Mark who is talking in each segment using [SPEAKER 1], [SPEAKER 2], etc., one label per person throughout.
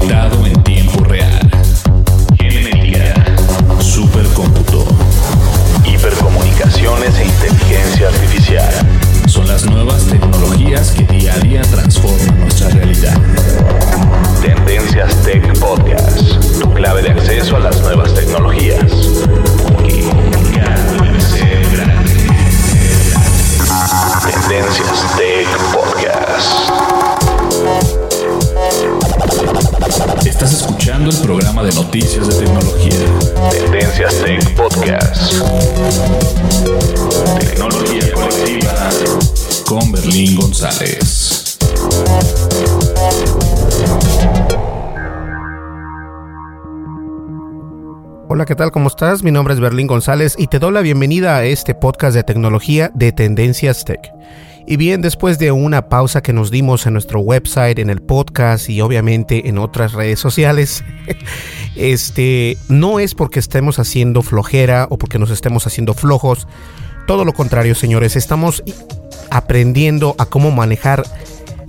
[SPEAKER 1] en tiempo real. Genética, supercómputo, hipercomunicaciones
[SPEAKER 2] ¿qué tal? ¿Cómo estás? Mi nombre es Berlín González y te doy la bienvenida a este podcast de tecnología de Tendencias Tech. Y bien, después de una pausa que nos dimos en nuestro website, en el podcast y obviamente en otras redes sociales, este no es porque estemos haciendo flojera o porque nos estemos haciendo flojos. Todo lo contrario, señores, estamos aprendiendo a cómo manejar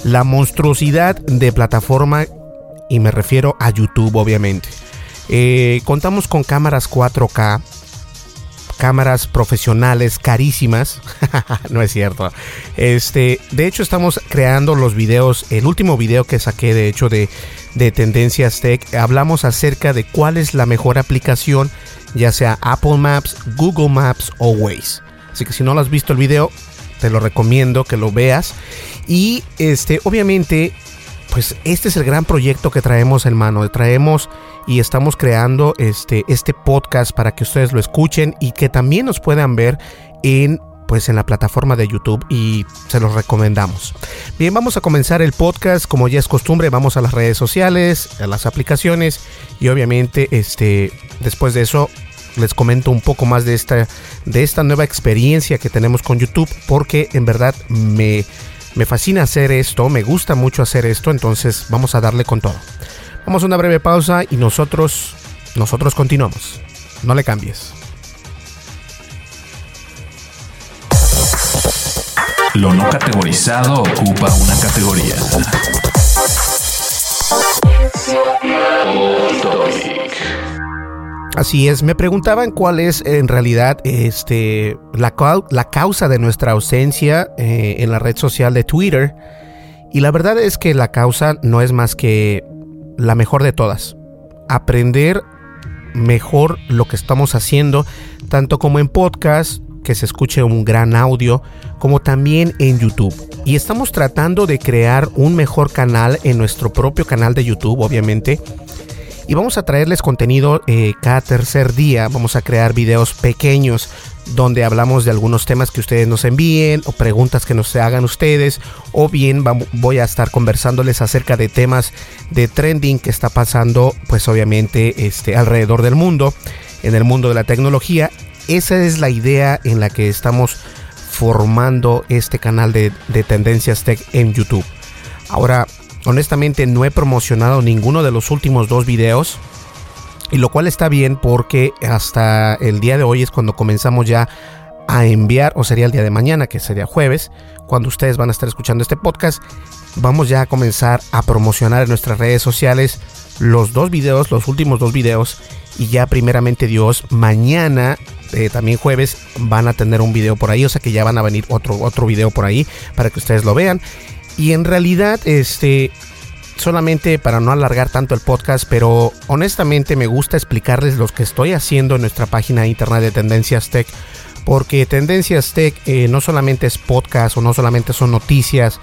[SPEAKER 2] la monstruosidad de plataforma y me refiero a YouTube, obviamente. Eh, contamos con cámaras 4K, cámaras profesionales carísimas. no es cierto. Este, de hecho, estamos creando los videos. El último video que saqué, de hecho, de, de Tendencias Tech, hablamos acerca de cuál es la mejor aplicación, ya sea Apple Maps, Google Maps o Waze. Así que si no lo has visto el video, te lo recomiendo que lo veas. Y este, obviamente, pues este es el gran proyecto que traemos en mano. Traemos y estamos creando este, este podcast para que ustedes lo escuchen y que también nos puedan ver en pues en la plataforma de YouTube y se los recomendamos. Bien, vamos a comenzar el podcast como ya es costumbre, vamos a las redes sociales, a las aplicaciones y obviamente este después de eso les comento un poco más de esta de esta nueva experiencia que tenemos con YouTube porque en verdad me me fascina hacer esto, me gusta mucho hacer esto, entonces vamos a darle con todo. Vamos a una breve pausa y nosotros, nosotros continuamos. No le cambies.
[SPEAKER 1] Lo no categorizado ocupa una categoría.
[SPEAKER 2] Así es, me preguntaban cuál es en realidad este, la, la causa de nuestra ausencia eh, en la red social de Twitter. Y la verdad es que la causa no es más que la mejor de todas. Aprender mejor lo que estamos haciendo, tanto como en podcast, que se escuche un gran audio, como también en YouTube. Y estamos tratando de crear un mejor canal en nuestro propio canal de YouTube, obviamente. Y vamos a traerles contenido eh, cada tercer día. Vamos a crear videos pequeños donde hablamos de algunos temas que ustedes nos envíen o preguntas que nos hagan ustedes o bien voy a estar conversándoles acerca de temas de trending que está pasando pues obviamente este alrededor del mundo en el mundo de la tecnología esa es la idea en la que estamos formando este canal de, de tendencias tech en YouTube ahora honestamente no he promocionado ninguno de los últimos dos videos y lo cual está bien porque hasta el día de hoy es cuando comenzamos ya a enviar, o sería el día de mañana, que sería jueves, cuando ustedes van a estar escuchando este podcast, vamos ya a comenzar a promocionar en nuestras redes sociales los dos videos, los últimos dos videos. Y ya primeramente Dios, mañana, eh, también jueves, van a tener un video por ahí. O sea que ya van a venir otro, otro video por ahí para que ustedes lo vean. Y en realidad, este, solamente para no alargar tanto el podcast, pero honestamente me gusta explicarles lo que estoy haciendo en nuestra página internet de Tendencias Tech, porque Tendencias Tech eh, no solamente es podcast o no solamente son noticias,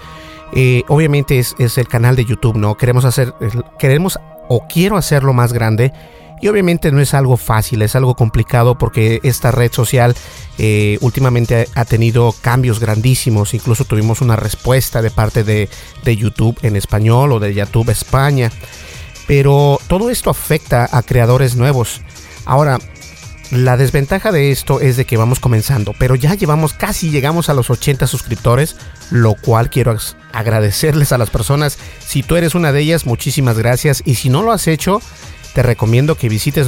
[SPEAKER 2] eh, obviamente es, es, el canal de YouTube, ¿no? Queremos hacer, queremos o quiero hacerlo más grande y obviamente no es algo fácil, es algo complicado porque esta red social eh, últimamente ha tenido cambios grandísimos. Incluso tuvimos una respuesta de parte de, de YouTube en español o de YouTube España. Pero todo esto afecta a creadores nuevos. Ahora, la desventaja de esto es de que vamos comenzando, pero ya llevamos casi llegamos a los 80 suscriptores, lo cual quiero agradecerles a las personas. Si tú eres una de ellas, muchísimas gracias. Y si no lo has hecho, te recomiendo que visites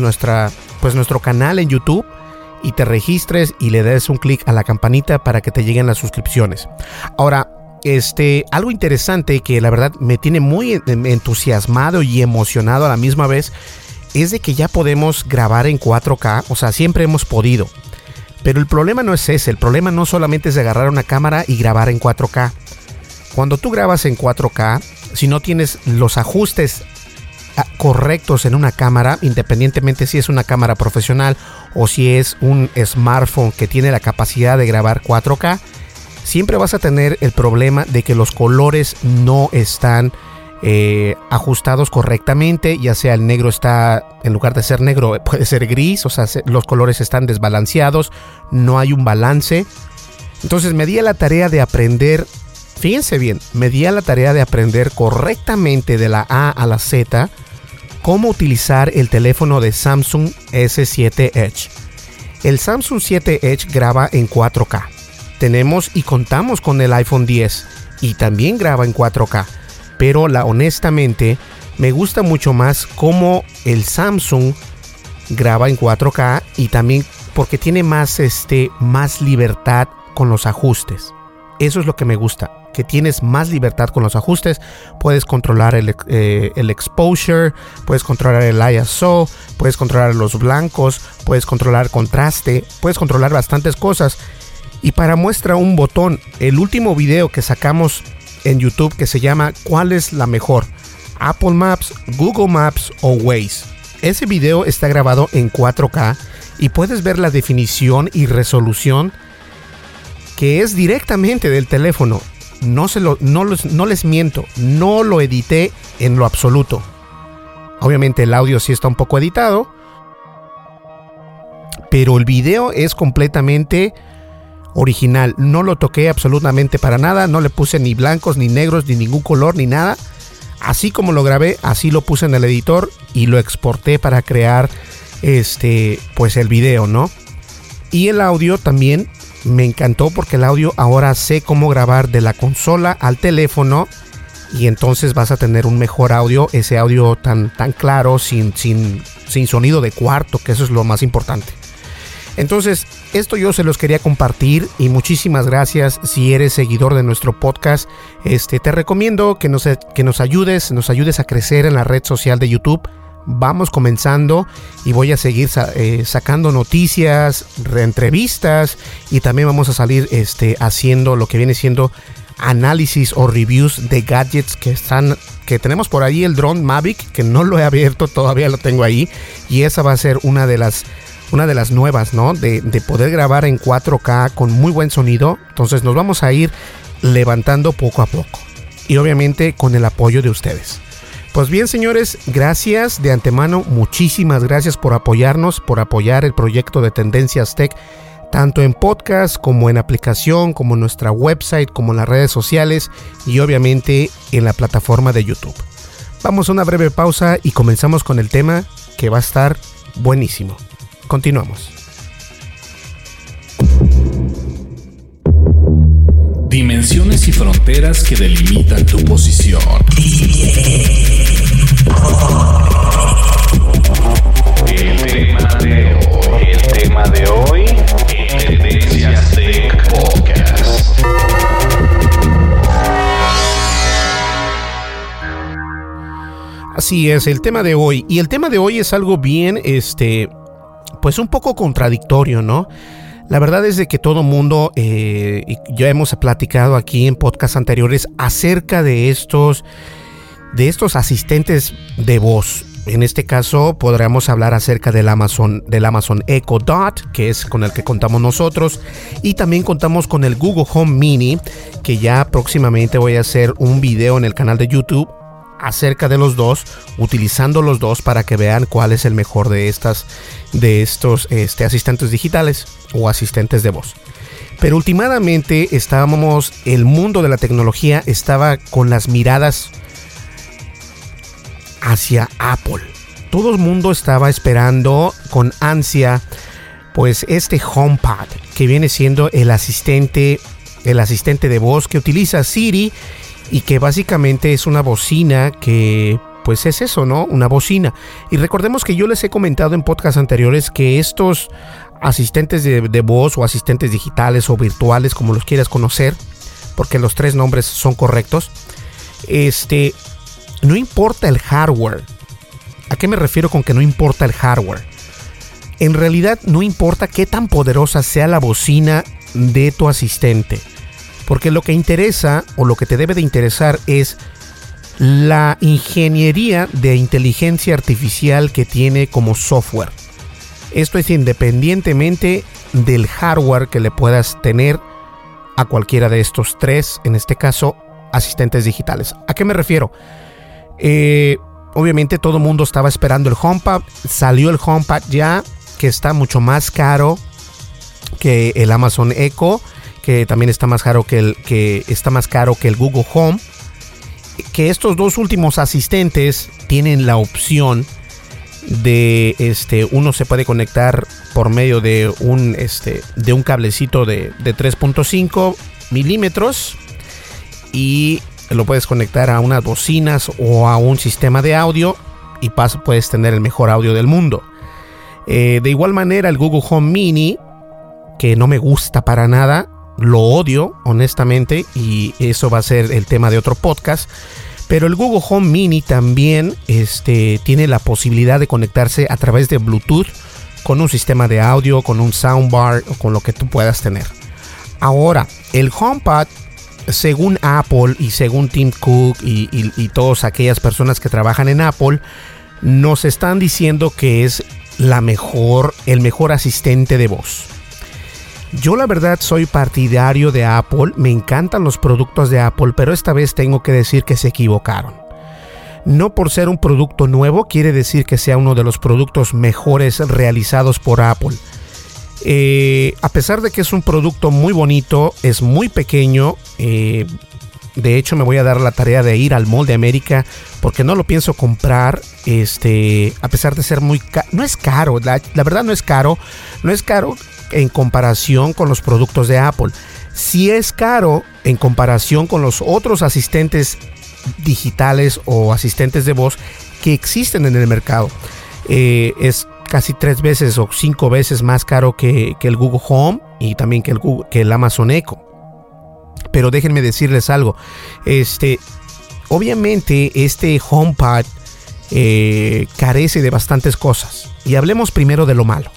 [SPEAKER 2] pues nuestro canal en YouTube y te registres y le des un clic a la campanita para que te lleguen las suscripciones. Ahora, este, algo interesante que la verdad me tiene muy entusiasmado y emocionado a la misma vez es de que ya podemos grabar en 4K, o sea, siempre hemos podido. Pero el problema no es ese, el problema no solamente es de agarrar una cámara y grabar en 4K. Cuando tú grabas en 4K, si no tienes los ajustes correctos en una cámara, independientemente si es una cámara profesional o si es un smartphone que tiene la capacidad de grabar 4K, siempre vas a tener el problema de que los colores no están eh, ajustados correctamente, ya sea el negro está, en lugar de ser negro, puede ser gris, o sea, los colores están desbalanceados, no hay un balance. Entonces me di a la tarea de aprender, fíjense bien, me di a la tarea de aprender correctamente de la A a la Z cómo utilizar el teléfono de Samsung S7 Edge. El Samsung 7 Edge graba en 4K. Tenemos y contamos con el iPhone 10 y también graba en 4K. Pero la honestamente me gusta mucho más cómo el Samsung graba en 4K y también porque tiene más este más libertad con los ajustes. Eso es lo que me gusta tienes más libertad con los ajustes. Puedes controlar el, eh, el, exposure, puedes controlar el ISO, puedes controlar los blancos, puedes controlar contraste, puedes controlar bastantes cosas. Y para muestra un botón, el último video que sacamos en YouTube que se llama ¿Cuál es la mejor? Apple Maps, Google Maps o Waze. Ese video está grabado en 4K y puedes ver la definición y resolución que es directamente del teléfono no, se lo, no, no les miento, no lo edité en lo absoluto. Obviamente el audio sí está un poco editado, pero el video es completamente original. No lo toqué absolutamente para nada, no le puse ni blancos, ni negros, ni ningún color, ni nada. Así como lo grabé, así lo puse en el editor y lo exporté para crear este pues el video, ¿no? Y el audio también me encantó porque el audio ahora sé cómo grabar de la consola al teléfono y entonces vas a tener un mejor audio, ese audio tan, tan claro, sin, sin, sin sonido de cuarto, que eso es lo más importante. Entonces, esto yo se los quería compartir y muchísimas gracias si eres seguidor de nuestro podcast. Este, te recomiendo que nos, que nos ayudes, nos ayudes a crecer en la red social de YouTube vamos comenzando y voy a seguir eh, sacando noticias, entrevistas y también vamos a salir este, haciendo lo que viene siendo análisis o reviews de gadgets que están que tenemos por ahí el drone Mavic que no lo he abierto todavía lo tengo ahí y esa va a ser una de las una de las nuevas no de, de poder grabar en 4K con muy buen sonido. Entonces nos vamos a ir levantando poco a poco y obviamente con el apoyo de ustedes pues bien, señores, gracias de antemano, muchísimas gracias por apoyarnos, por apoyar el proyecto de Tendencias Tech, tanto en podcast como en aplicación, como en nuestra website, como en las redes sociales y obviamente en la plataforma de YouTube. Vamos a una breve pausa y comenzamos con el tema que va a estar buenísimo. Continuamos.
[SPEAKER 1] Dimensiones y fronteras que delimitan tu posición. El tema de hoy, el tema de hoy, Tendencias Tech Podcast.
[SPEAKER 2] Así es, el tema de hoy. Y el tema de hoy es algo bien, este, pues un poco contradictorio, ¿no? La verdad es de que todo mundo, eh, ya hemos platicado aquí en podcasts anteriores acerca de estos, de estos asistentes de voz. En este caso podríamos hablar acerca del Amazon, del Amazon Echo Dot, que es con el que contamos nosotros, y también contamos con el Google Home Mini, que ya próximamente voy a hacer un video en el canal de YouTube acerca de los dos, utilizando los dos para que vean cuál es el mejor de estas, de estos este, asistentes digitales o asistentes de voz. Pero últimamente estábamos, el mundo de la tecnología estaba con las miradas hacia Apple. Todo el mundo estaba esperando con ansia, pues este HomePod que viene siendo el asistente, el asistente de voz que utiliza Siri y que básicamente es una bocina que pues es eso, ¿no? Una bocina. Y recordemos que yo les he comentado en podcasts anteriores que estos asistentes de, de, voz o asistentes digitales o virtuales, como los quieras conocer, porque los tres nombres son correctos, este, no importa el hardware. ¿A qué me refiero con que no importa el hardware? En realidad no importa qué tan poderosa sea la bocina de tu asistente. Porque lo que interesa o lo que te debe de interesar es la ingeniería de inteligencia artificial que tiene como software. Esto es independientemente del hardware que le puedas tener a cualquiera de estos tres, en este caso, asistentes digitales. ¿A qué me refiero? Eh, obviamente todo el mundo estaba esperando el HomePod. Salió el HomePod ya, que está mucho más caro que el Amazon Echo que también está más caro que el que está más caro que el Google Home. Que estos dos últimos asistentes tienen la opción de este uno se puede conectar por medio de un este de un cablecito de, de 3.5 milímetros y lo puedes conectar a unas bocinas o a un sistema de audio y puedes tener el mejor audio del mundo. Eh, de igual manera el Google Home Mini que no me gusta para nada lo odio, honestamente, y eso va a ser el tema de otro podcast. Pero el Google Home Mini también este, tiene la posibilidad de conectarse a través de Bluetooth con un sistema de audio, con un soundbar o con lo que tú puedas tener. Ahora, el HomePod, según Apple y según Tim Cook y, y, todas aquellas personas que trabajan en Apple, nos están diciendo que es la mejor, el mejor asistente de voz. Yo la verdad soy partidario de Apple, me encantan los productos de Apple, pero esta vez tengo que decir que se equivocaron. No por ser un producto nuevo quiere decir que sea uno de los productos mejores realizados por Apple. Eh, a pesar de que es un producto muy bonito, es muy pequeño, eh, de hecho me voy a dar la tarea de ir al Mall de América porque no lo pienso comprar, este, a pesar de ser muy no es caro, la verdad no es caro, no es caro en comparación con los productos de Apple. Si es caro en comparación con los otros asistentes digitales o asistentes de voz que existen en el mercado. Eh, es casi tres veces o cinco veces más caro que, el Google Home y también que el, Google, que el Amazon Echo. Pero déjenme decirles algo. Este, obviamente, este HomePod eh, carece de bastantes cosas. Y hablemos primero de lo malo.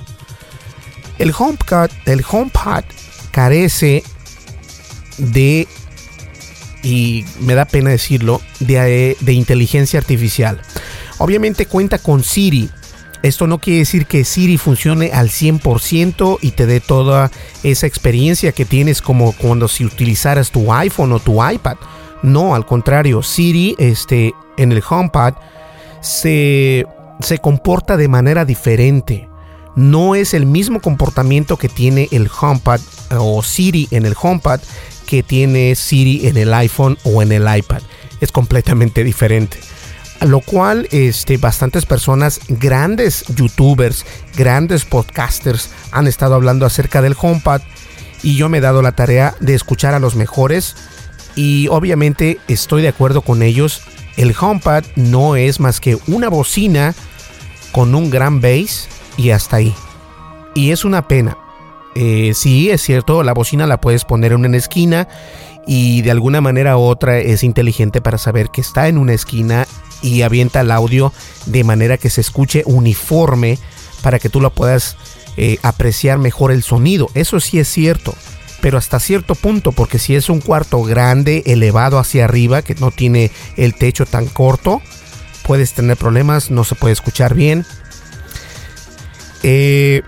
[SPEAKER 2] El HomePod, carece de, y me da pena decirlo, de, de inteligencia artificial. Obviamente cuenta con Siri, esto no quiere decir que Siri funcione al 100% y te dé toda esa experiencia que tienes como cuando si utilizaras tu iPhone o tu iPad. No, al contrario, Siri este, en el HomePod se comporta de manera diferente. No es el mismo comportamiento que tiene el HomePod o Siri en el HomePod que tiene Siri en el iPhone o en el iPad. Es completamente diferente lo cual este, bastantes personas, grandes youtubers, grandes podcasters han estado hablando acerca del HomePod y yo me he dado la tarea de escuchar a los mejores y obviamente estoy de acuerdo con ellos. El HomePod no es más que una bocina con un gran bass y hasta ahí. Y es una pena. Eh, sí, es cierto, la bocina la puedes poner en una esquina y de alguna manera u otra es inteligente para saber que está en una esquina y avienta el audio de manera que se escuche uniforme para que tú lo puedas eh, apreciar mejor el sonido. Eso sí es cierto, pero hasta cierto punto, porque si es un cuarto grande, elevado hacia arriba, que no tiene el techo tan corto, puedes tener problemas, no se puede escuchar bien. Eh,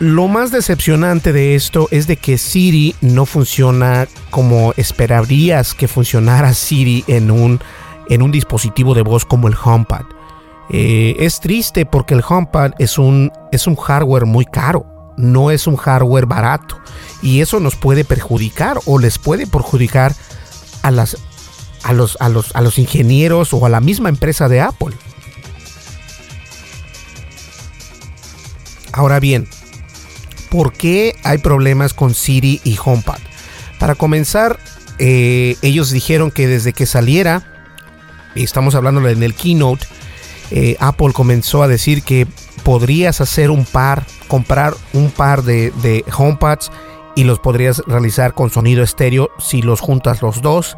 [SPEAKER 2] lo más decepcionante de esto es de que Siri no funciona como esperarías que funcionara Siri en un, en un dispositivo de voz como el HomePod. Eh, es triste porque el HomePod es un, es un hardware muy caro, no es un hardware barato. Y eso nos puede perjudicar o les puede perjudicar a, las, a, los, a, los, a los ingenieros o a la misma empresa de Apple. Ahora bien, ¿por qué hay problemas con Siri y HomePod? Para comenzar, eh, ellos dijeron que desde que saliera, y estamos hablando en el keynote, eh, Apple comenzó a decir que podrías hacer un par, comprar un par de, de HomePods y los podrías realizar con sonido estéreo si los juntas los dos.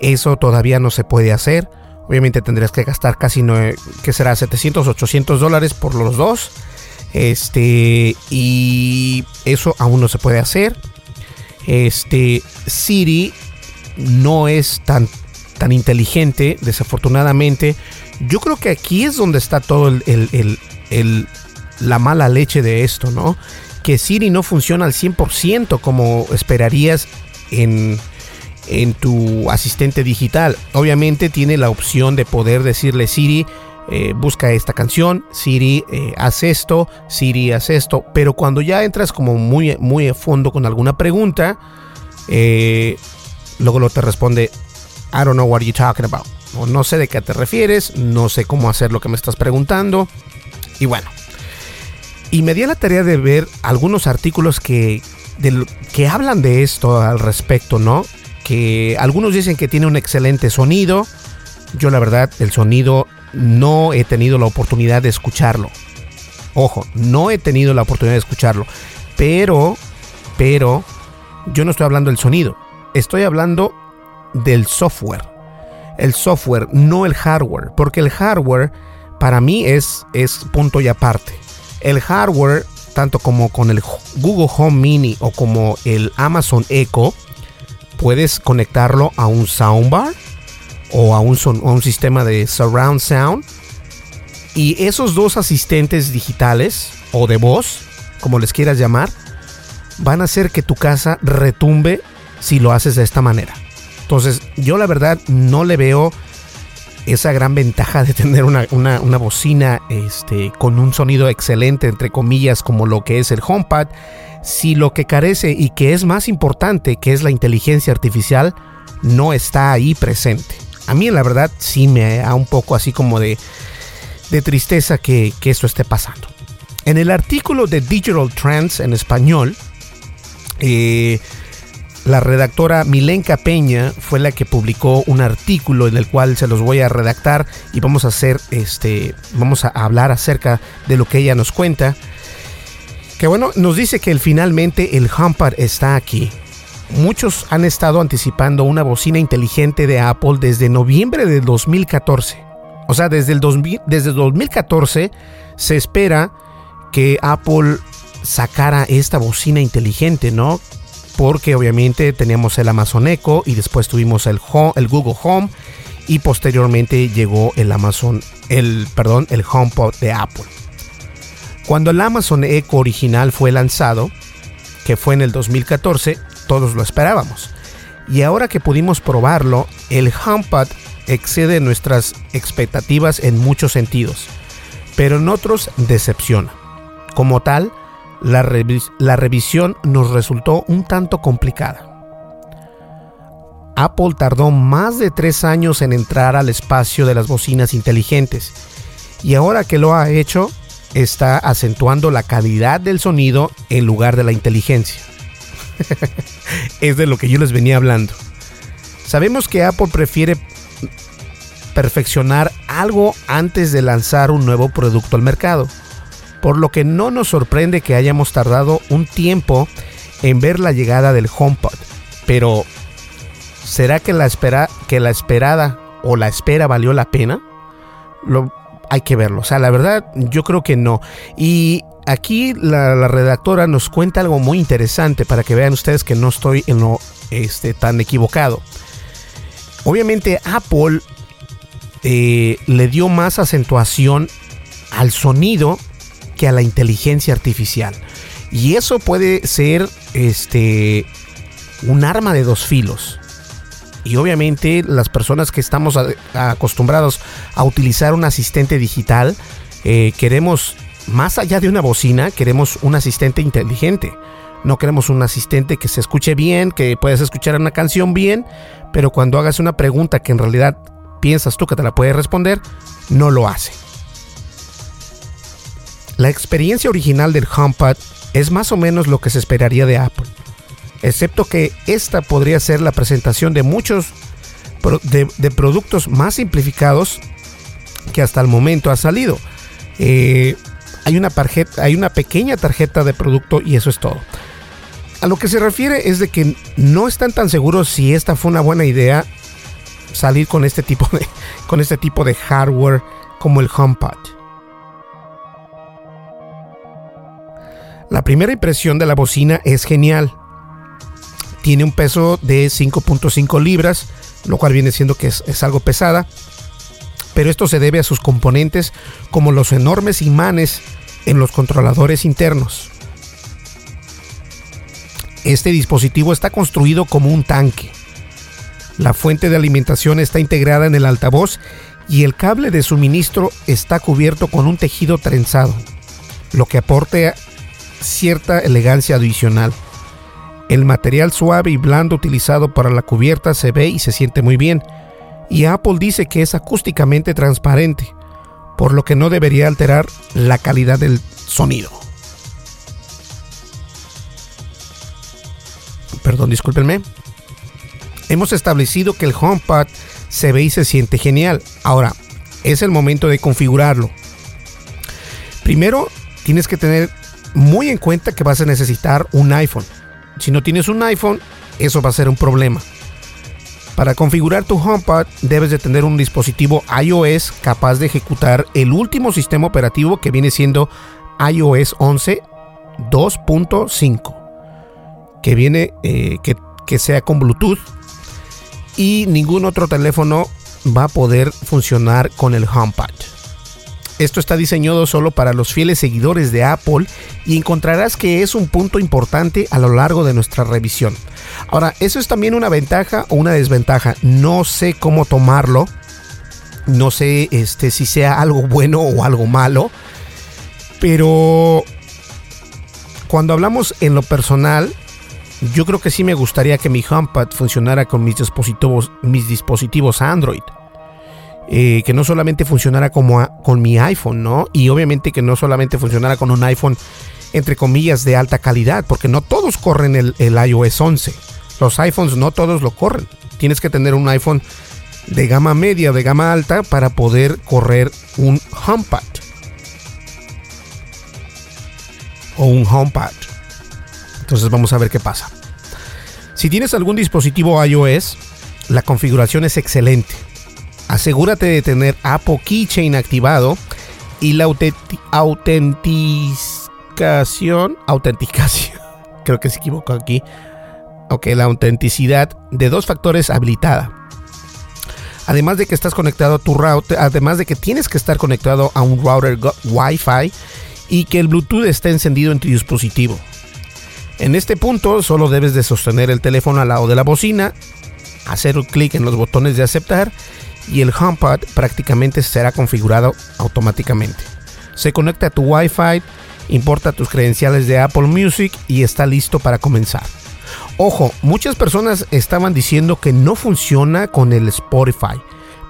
[SPEAKER 2] Eso todavía no se puede hacer. Obviamente tendrías que gastar casi, que será 700, 800 dólares por los dos. Este, y eso aún no se puede hacer. Este, Siri no es tan, tan inteligente, desafortunadamente. Yo creo que aquí es donde está todo el, la mala leche de esto, ¿no? Que Siri no funciona al 100% como esperarías en, en tu asistente digital. Obviamente tiene la opción de poder decirle Siri, eh, busca esta canción, Siri eh, hace esto, Siri hace esto, pero cuando ya entras como muy, muy a fondo con alguna pregunta, eh, luego lo te responde, I don't know what you're talking about, o no sé de qué te refieres, no sé cómo hacer lo que me estás preguntando, y bueno. Y me di la tarea de ver algunos artículos que, que hablan de esto al respecto, ¿no? Que algunos dicen que tiene un excelente sonido. Yo la verdad, el sonido no he tenido la oportunidad de escucharlo. Ojo, no he tenido la oportunidad de escucharlo. Pero, pero, yo no estoy hablando del sonido. Estoy hablando del software. El software, no el hardware. Porque el hardware, para mí, es, es punto y aparte. El hardware, tanto como con el Google Home Mini o como el Amazon Echo, puedes conectarlo a un soundbar o a un, un sistema de surround sound. Y esos dos asistentes digitales o de voz, como les quieras llamar, van a hacer que tu casa retumbe si lo haces de esta manera. Entonces, yo la verdad no le veo esa gran ventaja de tener una, una, bocina este, con un sonido excelente, entre comillas, como lo que es el HomePad, si lo que carece y que es más importante, que es la inteligencia artificial, no está ahí presente a mí la verdad sí me da un poco así como de, tristeza que, esto esté pasando. En el artículo de Digital Trends en español, eh, la redactora Milenka Peña fue la que publicó un artículo en el cual se los voy a redactar y vamos a hacer este vamos a hablar acerca de lo que ella nos cuenta. Que bueno, nos dice que finalmente el HomePod está aquí muchos han estado anticipando una bocina inteligente de Apple desde noviembre de 2014. O sea, desde el desde 2014 se espera que Apple sacara esta bocina inteligente, ¿no? Porque obviamente teníamos el Amazon Echo y después tuvimos el, el Google Home y posteriormente llegó el Amazon, el, perdón, el HomePod de Apple. Cuando el Amazon Echo original fue lanzado, que fue en el 2014, todos lo esperábamos. Y ahora que pudimos probarlo, el HomePod excede nuestras expectativas en muchos sentidos, pero en otros decepciona. Como tal, la, la revisión nos resultó un tanto complicada. Apple tardó más de tres años en entrar al espacio de las bocinas inteligentes y ahora que lo ha hecho, está acentuando la calidad del sonido en lugar de la inteligencia. es de lo que yo les venía hablando. Sabemos que Apple prefiere perfeccionar algo antes de lanzar un nuevo producto al mercado. por lo que no nos sorprende que hayamos tardado un tiempo en ver la llegada del HomePod. Pero, ¿será que la, espera, que la esperada o la espera valió la pena? Lo, hay que verlo. O sea, la verdad, yo creo que no. Y aquí la, redactora nos cuenta algo muy interesante para que vean ustedes que no estoy en este, tan equivocado. Obviamente Apple eh, le dio más acentuación al sonido que a la inteligencia artificial. Y eso puede ser este, un arma de dos filos. Y obviamente las personas que estamos acostumbrados a utilizar un asistente digital, eh, queremos, más allá de una bocina, queremos un asistente inteligente. No queremos un asistente que se escuche bien, que puedas escuchar una canción bien, pero cuando hagas una pregunta que en realidad piensas tú que te la puede responder, no lo hace. La experiencia original del HomePod es más o menos lo que se esperaría de Apple excepto que esta podría ser la presentación de muchos de, productos más simplificados que hasta el momento ha salido. Eh, hay, una tarjeta, hay una pequeña tarjeta de producto y eso es todo. A lo que se refiere es de que no están tan seguros si esta fue una buena idea salir con este tipo de, con este tipo de hardware como el HomePod. La primera impresión de la bocina es genial. Tiene un peso de 5.5 libras, lo cual viene siendo que es, algo pesada. Pero esto se debe a sus componentes como los enormes imanes en los controladores internos. Este dispositivo está construido como un tanque. La fuente de alimentación está integrada en el altavoz y el cable de suministro está cubierto con un tejido trenzado, lo que aporta cierta elegancia adicional. El material suave y blando utilizado para la cubierta se ve y se siente muy bien, y Apple dice que es acústicamente transparente, por lo que no debería alterar la calidad del sonido. Perdón, discúlpenme. Hemos establecido que el HomePod se ve y se siente genial. Ahora, es el momento de configurarlo. Primero, tienes que tener muy en cuenta que vas a necesitar un iPhone. Si no tienes un iPhone, eso va a ser un problema. Para configurar tu HomePod debes de tener un dispositivo iOS capaz de ejecutar el último sistema operativo que viene siendo iOS 11 2.5 que viene eh, que, que sea con Bluetooth y ningún otro teléfono va a poder funcionar con el HomePod. Esto está diseñado solo para los fieles seguidores de Apple y encontrarás que es un punto importante a lo largo de nuestra revisión. Ahora, eso es también una ventaja o una desventaja. No sé cómo tomarlo. No sé este, si sea algo bueno o algo malo. Pero cuando hablamos en lo personal, yo creo que sí me gustaría que mi HomePod funcionara con mis dispositivos, mis dispositivos Android. Eh, que no solamente funcionara como con mi iPhone, ¿no? Y obviamente que no solamente funcionara con un iPhone, entre comillas, de alta calidad, porque no todos corren el, iOS 11. Los iPhones no todos lo corren. Tienes que tener un iPhone de gama media, de gama alta, para poder correr un HomePod. O un HomePod. Entonces vamos a ver qué pasa. Si tienes algún dispositivo iOS, la configuración es excelente asegúrate de tener Apple Keychain activado y la autenticación, autenticación, creo que se equivocó aquí. Ok, la autenticidad de dos factores habilitada. Además de que estás conectado a tu router, además de que tienes que estar conectado a un router Wi-Fi y que el Bluetooth esté encendido en tu dispositivo. En este punto solo debes de sostener el teléfono al lado de la bocina, hacer clic en los botones de aceptar y el HomePod prácticamente será configurado automáticamente. Se conecta a tu Wi-Fi, importa tus credenciales de Apple Music y está listo para comenzar. Ojo, muchas personas estaban diciendo que no funciona con el Spotify,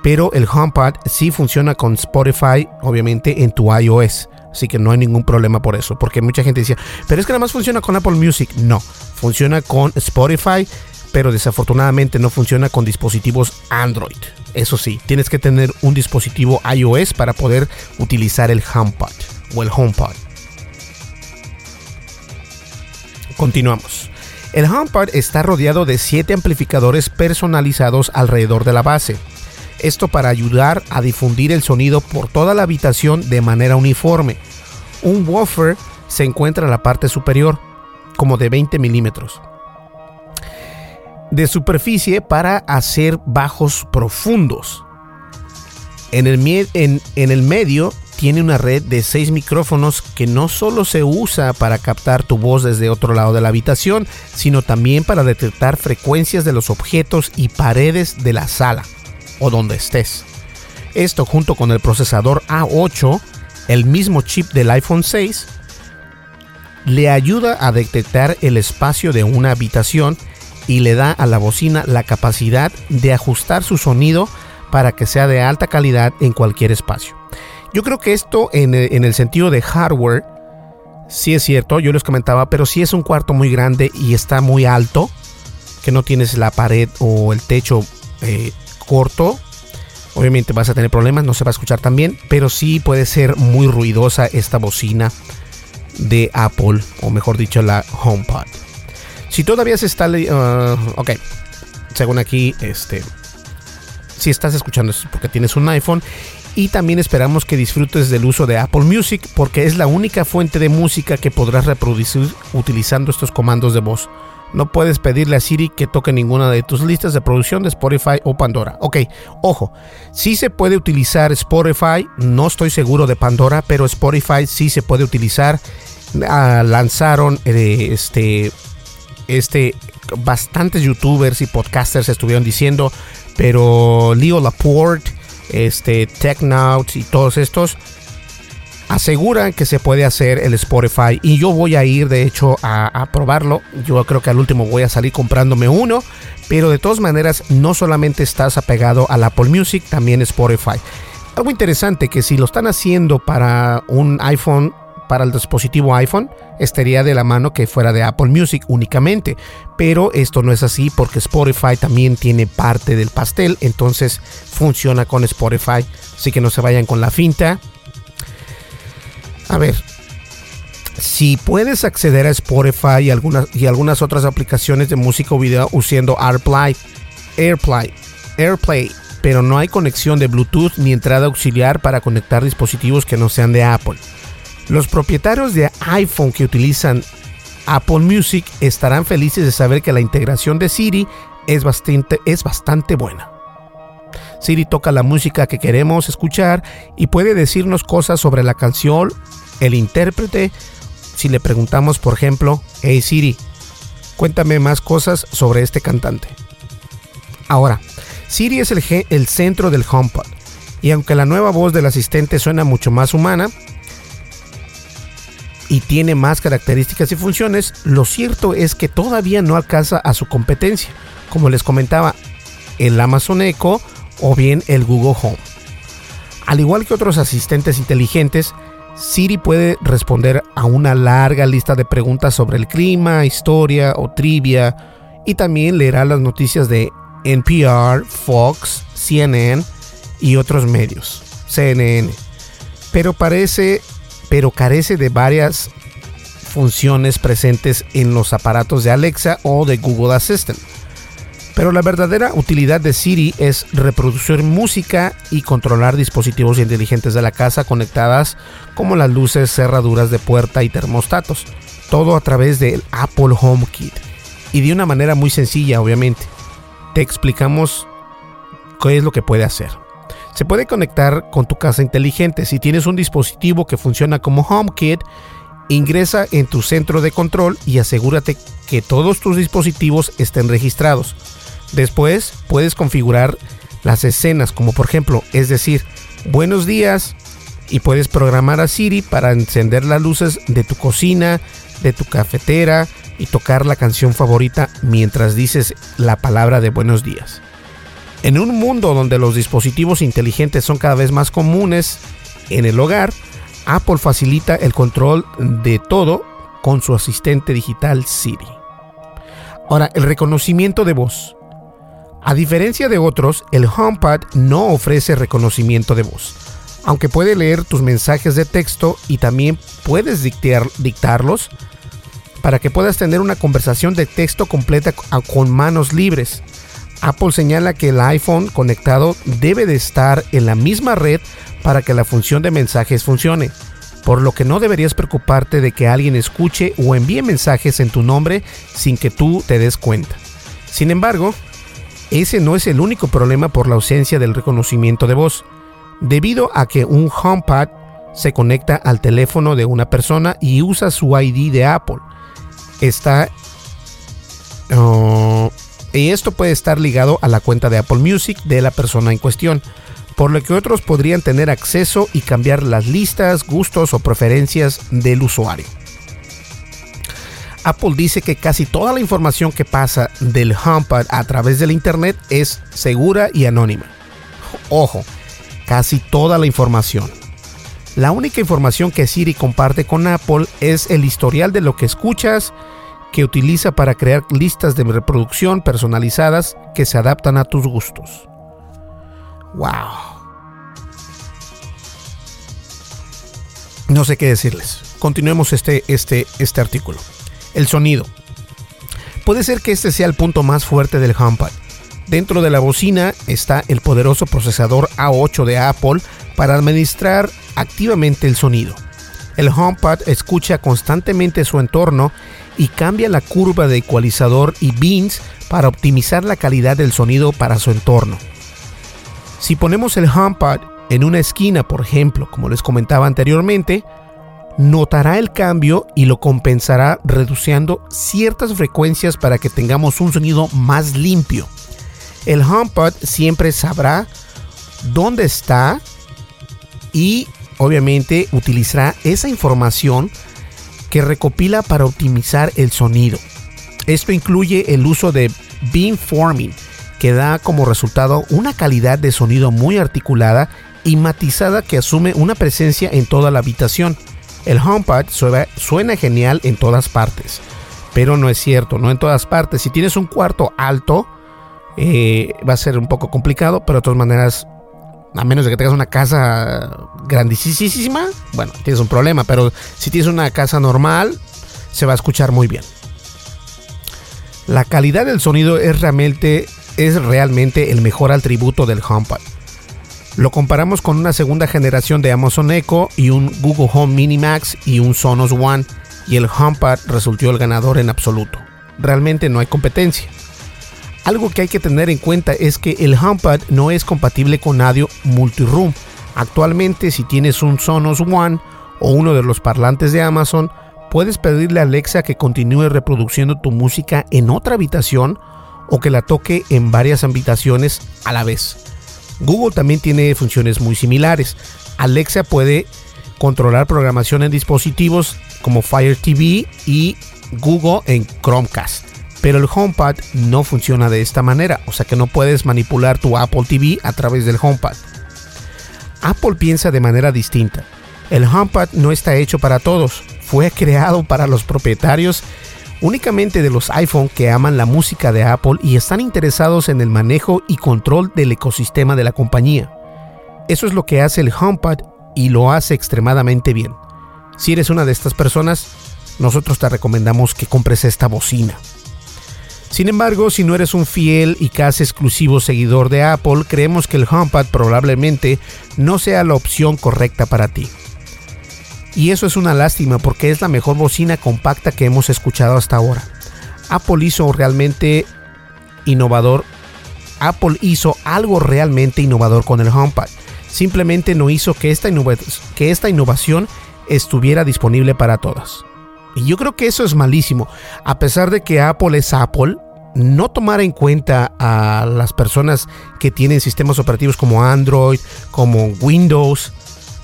[SPEAKER 2] pero el HomePod sí funciona con Spotify, obviamente en tu iOS. Así que no hay ningún problema por eso. Porque mucha gente decía, pero es que nada más funciona con Apple Music. No, funciona con Spotify, pero desafortunadamente no funciona con dispositivos Android. Eso sí, tienes que tener un dispositivo iOS para poder utilizar el HomePod o el HomePod. Continuamos. El HomePod está rodeado de 7 amplificadores personalizados alrededor de la base. Esto para ayudar a difundir el sonido por toda la habitación de manera uniforme. Un woofer se encuentra en la parte superior, como de 20 milímetros de superficie para hacer bajos profundos. En, el, medio tiene una red de 6 micrófonos que no solo se usa para captar tu voz desde otro lado de la habitación, sino también para detectar frecuencias de los objetos y paredes de la sala o donde estés. Esto junto con el procesador A8, el mismo chip del iPhone 6, le ayuda a detectar el espacio de una habitación y le da a la bocina la capacidad de ajustar su sonido para que sea de alta calidad en cualquier espacio. Yo creo que esto en el, sentido de hardware sí es cierto, yo les comentaba, pero si es un cuarto muy grande y está muy alto, que no tienes la pared o el techo eh, corto, obviamente vas a tener problemas, no se va a escuchar tan bien, pero sí puede ser muy ruidosa esta bocina de Apple, o mejor dicho, la HomePod. Si todavía se está... Uh, ok. Según aquí, este... Si estás escuchando esto porque tienes un iPhone. Y también esperamos que disfrutes del uso de Apple Music porque es la única fuente de música que podrás reproducir utilizando estos comandos de voz. No puedes pedirle a Siri que toque ninguna de tus listas de producción de Spotify o Pandora. Ok, ojo, sí se puede utilizar Spotify, no estoy seguro de Pandora, pero Spotify sí se puede utilizar. Ah, lanzaron eh, este este, bastantes youtubers y podcasters estuvieron diciendo, pero Leo Laporte, este, TechNout y todos estos aseguran que se puede hacer el Spotify y yo voy a ir de hecho a, a, probarlo. Yo creo que al último voy a salir comprándome uno, pero de todas maneras no solamente estás apegado al Apple Music, también Spotify. Algo interesante que si lo están haciendo para un iPhone para el dispositivo iPhone estaría de la mano que fuera de Apple Music únicamente, pero esto no es así porque Spotify también tiene parte del pastel, entonces funciona con Spotify, así que no se vayan con la finta. A ver, si puedes acceder a Spotify y algunas, y algunas otras aplicaciones de música o video usando AirPlay, AirPlay, AirPlay, pero no hay conexión de Bluetooth ni entrada auxiliar para conectar dispositivos que no sean de Apple. Los propietarios de iPhone que utilizan Apple Music estarán felices de saber que la integración de Siri es bastante, es bastante buena. Siri toca la música que queremos escuchar y puede decirnos cosas sobre la canción, el intérprete. Si le preguntamos, por ejemplo, hey Siri, cuéntame más cosas sobre este cantante. Ahora, Siri es el, el centro del HomePod y aunque la nueva voz del asistente suena mucho más humana, y tiene más características y funciones, lo cierto es que todavía no alcanza a su competencia, como les comentaba, el Amazon Echo o bien el Google Home. Al igual que otros asistentes inteligentes, Siri puede responder a una larga lista de preguntas sobre el clima, historia o trivia y también leerá las noticias de NPR, Fox, CNN y otros medios, CNN. Pero parece pero carece de varias funciones presentes en los aparatos de Alexa o de Google Assistant. Pero la verdadera utilidad de Siri es reproducir música y controlar dispositivos inteligentes de la casa conectadas como las luces, cerraduras de puerta y termostatos. Todo a través del Apple HomeKit. Y de una manera muy sencilla, obviamente. Te explicamos qué es lo que puede hacer. Se puede conectar con tu casa inteligente. Si tienes un dispositivo que funciona como HomeKit, ingresa en tu centro de control y asegúrate que todos tus dispositivos estén registrados. Después puedes configurar las escenas como por ejemplo, es decir, buenos días y puedes programar a Siri para encender las luces de tu cocina, de tu cafetera y tocar la canción favorita mientras dices la palabra de buenos días. En un mundo donde los dispositivos inteligentes son cada vez más comunes en el hogar, Apple facilita el control de todo con su asistente digital Siri. Ahora, el reconocimiento de voz. A diferencia de otros, el HomePod no ofrece reconocimiento de voz, aunque puede leer tus mensajes de texto y también puedes dictar, dictarlos. para que puedas tener una conversación de texto completa con manos libres. Apple señala que el iPhone conectado debe de estar en la misma red para que la función de mensajes funcione, por lo que no deberías preocuparte de que alguien escuche o envíe mensajes en tu nombre sin que tú te des cuenta. Sin embargo, ese no es el único problema por la ausencia del reconocimiento de voz, debido a que un HomePod se conecta al teléfono de una persona y usa su ID de Apple. Está uh, y esto puede estar ligado a la cuenta de Apple Music de la persona en cuestión, por lo que otros podrían tener acceso y cambiar las listas, gustos o preferencias del usuario. Apple dice que casi toda la información que pasa del HomePod a través del Internet es segura y anónima. Ojo, casi toda la información. La única información que Siri comparte con Apple es el historial de lo que escuchas, que utiliza para crear listas de reproducción personalizadas que se adaptan a tus gustos. ¡Wow! No sé qué decirles. Continuemos este, este, este artículo. El sonido. Puede ser que este sea el punto más fuerte del HomePod. Dentro de la bocina está el poderoso procesador A8 de Apple para administrar activamente el sonido. El HomePod escucha constantemente su entorno y cambia la curva de ecualizador y bins para optimizar la calidad del sonido para su entorno. Si ponemos el HomePod en una esquina, por ejemplo, como les comentaba anteriormente, notará el cambio y lo compensará reduciendo ciertas frecuencias para que tengamos un sonido más limpio. El HomePod siempre sabrá dónde está y obviamente utilizará esa información que recopila para optimizar el sonido. Esto incluye el uso de beamforming, que da como resultado una calidad de sonido muy articulada y matizada que asume una presencia en toda la habitación. El HomePod suena, genial en todas partes, pero no es cierto, no en todas partes. Si tienes un cuarto alto, eh, va a ser un poco complicado, pero de todas maneras a menos de que tengas una casa grandísima, bueno, tienes un problema, pero si tienes una casa normal, se va a escuchar muy bien. La calidad del sonido es realmente, es realmente el mejor atributo del HomePod. Lo comparamos con una segunda generación de Amazon Echo y un Google Home Mini Max y un Sonos One y el HomePod resultó el ganador en absoluto. Realmente no hay competencia. Algo que hay que tener en cuenta es que el HomePod no es compatible con audio multiroom. Actualmente si tienes un Sonos One o uno de los parlantes de Amazon, puedes pedirle a Alexa que continúe reproduciendo tu música en otra habitación o que la toque en varias habitaciones a la vez. Google también tiene funciones muy similares. Alexa puede controlar programación en dispositivos como Fire TV y Google en Chromecast. Pero el HomePod no funciona de esta manera, o sea que no puedes manipular tu Apple TV a través del HomePod. Apple piensa de manera distinta. El HomePod no está hecho para todos, fue creado para los propietarios únicamente de los iPhone que aman la música de Apple y están interesados en el manejo y control del ecosistema de la compañía. Eso es lo que hace el HomePod y lo hace extremadamente bien. Si eres una de estas personas, nosotros te recomendamos que compres esta bocina. Sin embargo, si no eres un fiel y casi exclusivo seguidor de Apple, creemos que el HomePod probablemente no sea la opción correcta para ti. Y eso es una lástima porque es la mejor bocina compacta que hemos escuchado hasta ahora. Apple hizo realmente innovador. Apple hizo algo realmente innovador con el HomePod. Simplemente no hizo que esta, que esta innovación estuviera disponible para todas. Y yo creo que eso es malísimo. A pesar de que Apple es Apple, no tomar en cuenta a las personas que tienen sistemas operativos como Android, como Windows,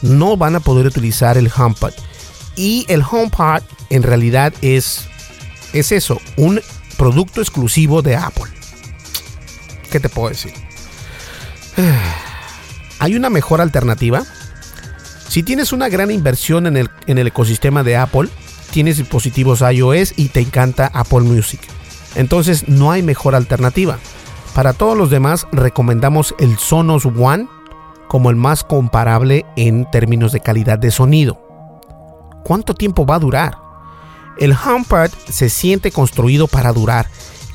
[SPEAKER 2] no van a poder utilizar el HomePod. Y el HomePod en realidad es, es eso, un producto exclusivo de Apple. ¿Qué te puedo decir? ¿Hay una mejor alternativa? Si tienes una gran inversión en el, en el ecosistema de Apple, tienes dispositivos iOS y te encanta Apple Music entonces no hay mejor alternativa. Para todos los demás recomendamos el Sonos One como el más comparable en términos de calidad de sonido. ¿Cuánto tiempo va a durar? El HomePod se siente construido para durar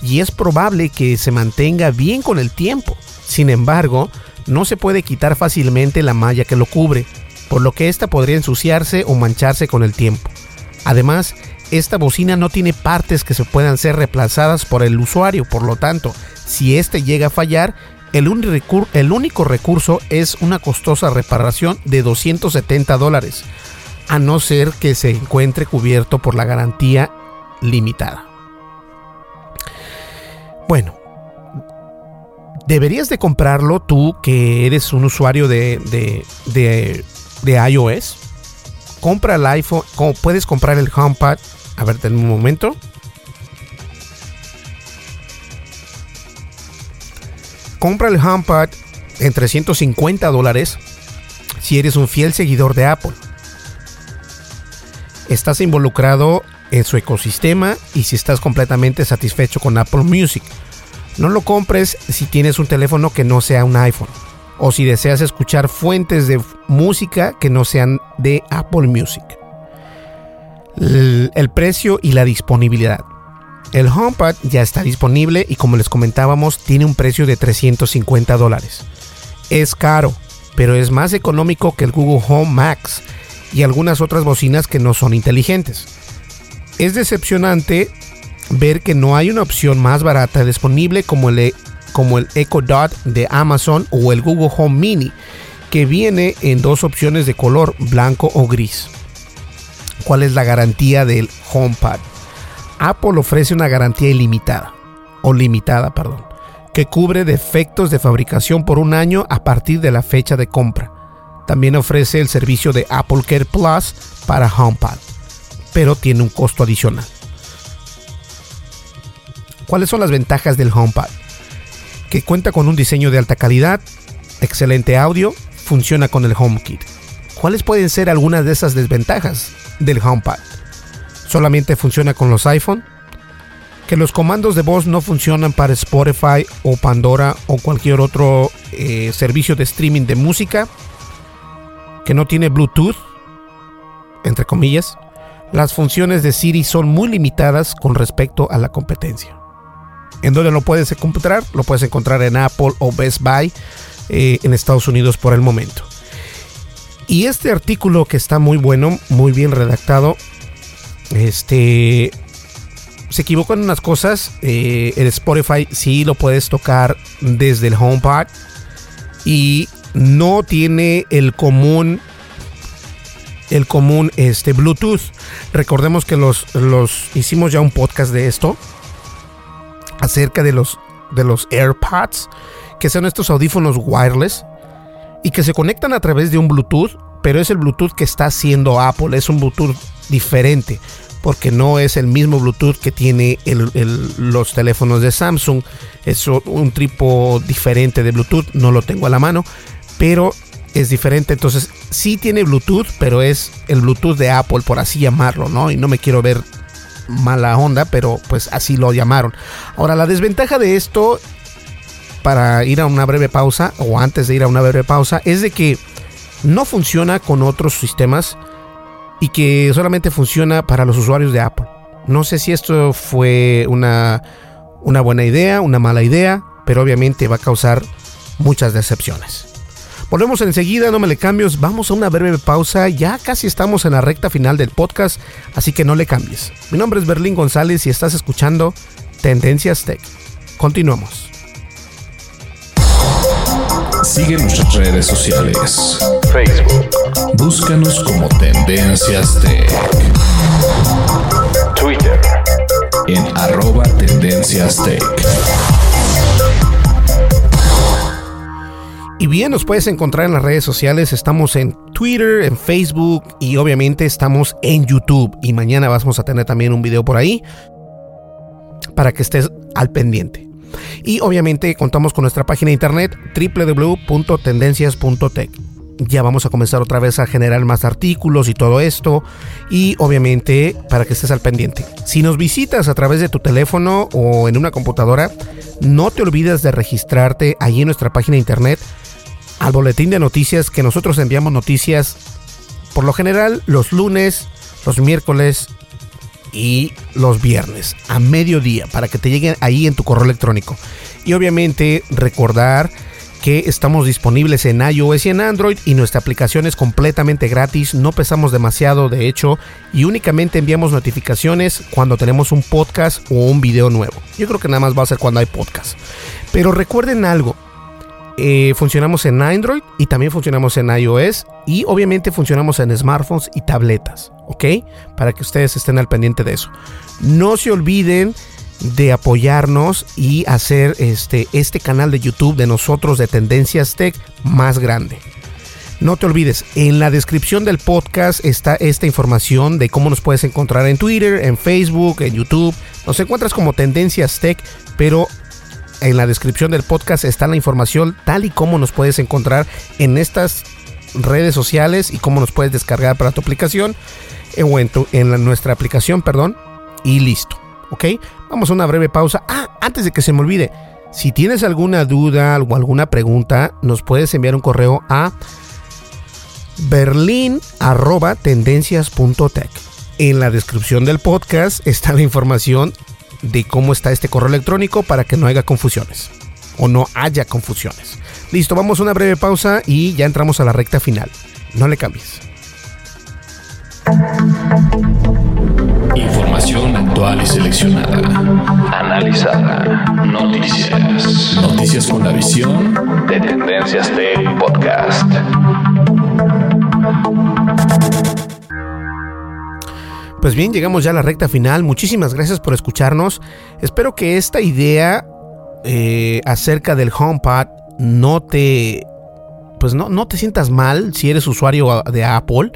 [SPEAKER 2] y es probable que se mantenga bien con el tiempo. Sin embargo, no se puede quitar fácilmente la malla que lo cubre, por lo que ésta podría ensuciarse o mancharse con el tiempo. Además, esta bocina no tiene partes que se puedan ser reemplazadas por el usuario, por lo tanto, si éste llega a fallar, el, único recurso es una costosa reparación de 270 dólares, a no ser que se encuentre cubierto por la garantía limitada. Bueno, deberías de comprarlo tú que eres un usuario de, iOS. Compra el iPhone, puedes comprar el HomePod. A ver, ten un momento. Compra el HomePod en 350 dólares si eres un fiel seguidor de Apple. Estás involucrado en su ecosistema y si estás completamente satisfecho con Apple Music. No lo compres si tienes un teléfono que no sea un iPhone o si deseas escuchar fuentes de música que no sean de Apple Music. El, precio y la disponibilidad. El HomePod ya está disponible y como les comentábamos tiene un precio de 350 dólares. Es caro, pero es más económico que el Google Home Max y algunas otras bocinas que no son inteligentes. Es decepcionante ver que no hay una opción más barata disponible como el, como el Echo Dot de Amazon o el Google Home Mini, que viene en dos opciones de color, blanco o gris. ¿Cuál es la garantía del HomePod? Apple ofrece una garantía ilimitada, o limitada, perdón, que cubre defectos de fabricación por un año a partir de la fecha de compra. También ofrece el servicio de Apple Care Plus para HomePod, pero tiene un costo adicional. ¿Cuáles son las ventajas del HomePod? Que cuenta con un diseño de alta calidad, excelente audio, funciona con el HomeKit. ¿Cuáles pueden ser algunas de esas desventajas del HomePod? Solamente funciona con los iPhone. Que los comandos de voz no funcionan para Spotify o Pandora o cualquier otro eh, servicio de streaming de música. Que no tiene Bluetooth, entre comillas. Las funciones de Siri son muy limitadas con respecto a la competencia. ¿En dónde lo puedes encontrar? Lo puedes encontrar en Apple o Best Buy eh, en Estados Unidos por el momento. Y este artículo que está muy bueno, muy bien redactado, este se equivocó en unas cosas. Eh, el Spotify sí lo puedes tocar desde el HomePod y no tiene el común el común este Bluetooth. Recordemos que los, los hicimos ya un podcast de esto acerca de los, de los AirPods, que son estos audífonos wireless y que se conectan a través de un Bluetooth, pero es el Bluetooth que está haciendo Apple, es un Bluetooth diferente, porque no es el mismo Bluetooth que tiene los teléfonos de Samsung, es un tipo diferente de Bluetooth, no lo tengo a la mano, pero es diferente, entonces sí tiene Bluetooth, pero es el Bluetooth de Apple, por así llamarlo, ¿no? Y no me quiero ver mala onda, pero pues así lo llamaron. Ahora, la desventaja de esto, para ir a una breve pausa, o antes de ir a una breve pausa, es de que no funciona con otros sistemas y que solamente funciona para los usuarios de Apple. No sé si esto fue una, una buena idea, una mala idea, pero obviamente va a causar muchas decepciones. Volvemos enseguida, no me le cambios, vamos a una breve pausa, ya casi estamos en la recta final del podcast, así que no le cambies. Mi nombre es Berlín González y estás escuchando Tendencias Tech. Continuamos.
[SPEAKER 1] Sigue nuestras redes sociales. Facebook. Búscanos como Tendencias Tech. Twitter. En arroba Tendencias Tech.
[SPEAKER 2] Y bien, nos puedes encontrar en las redes sociales. Estamos en Twitter, en Facebook y obviamente estamos en YouTube. Y mañana vamos a tener también un video por ahí para que estés al pendiente. Y obviamente contamos con nuestra página de internet www.tendencias.tech. Ya vamos a comenzar otra vez a generar más artículos y todo esto. Y obviamente para que estés al pendiente. Si nos visitas a través de tu teléfono o en una computadora, no te olvides de registrarte ahí en nuestra página de internet al boletín de noticias que nosotros enviamos noticias por lo general los lunes, los miércoles y los viernes a mediodía para que te lleguen ahí en tu correo electrónico. Y obviamente recordar que estamos disponibles en iOS y en Android y nuestra aplicación es completamente gratis, no pesamos demasiado de hecho y únicamente enviamos notificaciones cuando tenemos un podcast o un video nuevo. Yo creo que nada más va a ser cuando hay podcast. Pero recuerden algo, eh, funcionamos en Android y también funcionamos en iOS y obviamente funcionamos en smartphones y tabletas, ¿ok? Para que ustedes estén al pendiente de eso. No se olviden de apoyarnos y hacer este, este canal de YouTube de nosotros de Tendencias Tech más grande. No te olvides, en la descripción del podcast está esta información de cómo nos puedes encontrar en Twitter, en Facebook, en YouTube. Nos encuentras como Tendencias Tech, pero en la descripción del podcast está la información tal y como nos puedes encontrar en estas redes sociales y cómo nos puedes descargar para tu aplicación eh, o en, en nuestra aplicación, perdón, y listo. ¿ok? Vamos a una breve pausa. Ah, antes de que se me olvide, si tienes alguna duda o alguna pregunta, nos puedes enviar un correo a berlin.tendencias.tech. En la descripción del podcast está la información de cómo está este correo electrónico para que no haya confusiones o no haya confusiones. Listo, vamos a una breve pausa y ya entramos a la recta final. No le cambies.
[SPEAKER 1] Información actual y seleccionada. Analizada. Noticias. Noticias con la visión de Tendencias Tech Podcast.
[SPEAKER 2] Pues bien, llegamos ya a la recta final. Muchísimas gracias por escucharnos. Espero que esta idea eh, acerca del HomePod no te, pues no, no te sientas mal si eres usuario de Apple.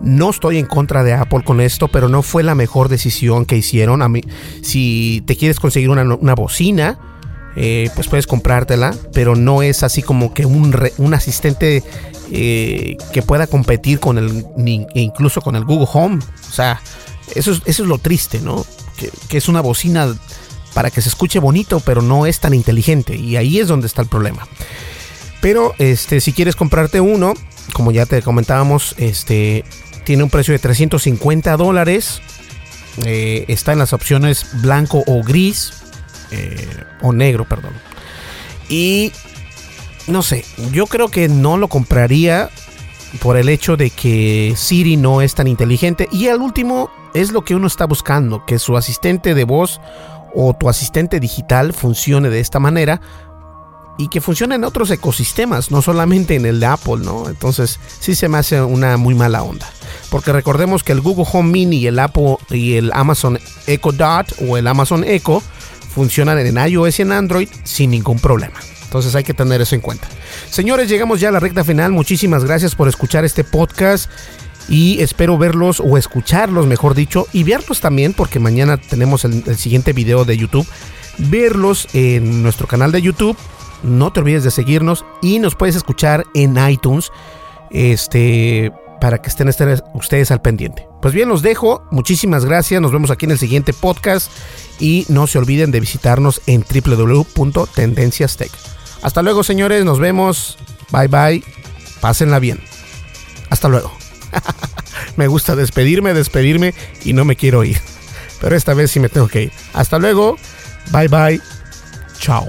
[SPEAKER 2] No estoy en contra de Apple con esto, pero no fue la mejor decisión que hicieron. A mí, si te quieres conseguir una, bocina, eh, pues puedes comprártela, pero no es así como que un, asistente eh, que pueda competir con el, incluso con el Google Home. O sea, eso es, eso es lo triste, ¿no? Que, que, es una bocina para que se escuche bonito, pero no es tan inteligente. Y ahí es donde está el problema. Pero este, si quieres comprarte uno, como ya te comentábamos, este, tiene un precio de 350 dólares. Eh, está en las opciones blanco o gris. Eh, o negro, perdón. Y no sé, yo creo que no lo compraría por el hecho de que Siri no es tan inteligente. Y al último es lo que uno está buscando, que su asistente de voz o tu asistente digital funcione de esta manera y que funcione en otros ecosistemas, no solamente en el de Apple, ¿no? Entonces sí se me hace una muy mala onda. Porque recordemos que el Google Home Mini y el Apple y el Amazon Echo Dot o el Amazon Echo funcionan en iOS y en Android sin ningún problema. Entonces hay que tener eso en cuenta. Señores, llegamos ya a la recta final. Muchísimas gracias por escuchar este podcast y espero verlos o escucharlos, mejor dicho, y verlos también porque mañana tenemos el, el siguiente video de YouTube. Verlos en nuestro canal de YouTube no te olvides de seguirnos y nos puedes escuchar en iTunes. Este para que estén ustedes al pendiente. Pues bien, los dejo. Muchísimas gracias. Nos vemos aquí en el siguiente podcast. Y no se olviden de visitarnos en www.tendenciastech. Hasta luego, señores. Nos vemos. Bye bye. Pásenla bien. Hasta luego. me gusta despedirme, despedirme y no me quiero ir. Pero esta vez sí me tengo que ir. Hasta luego. Bye bye. Chao.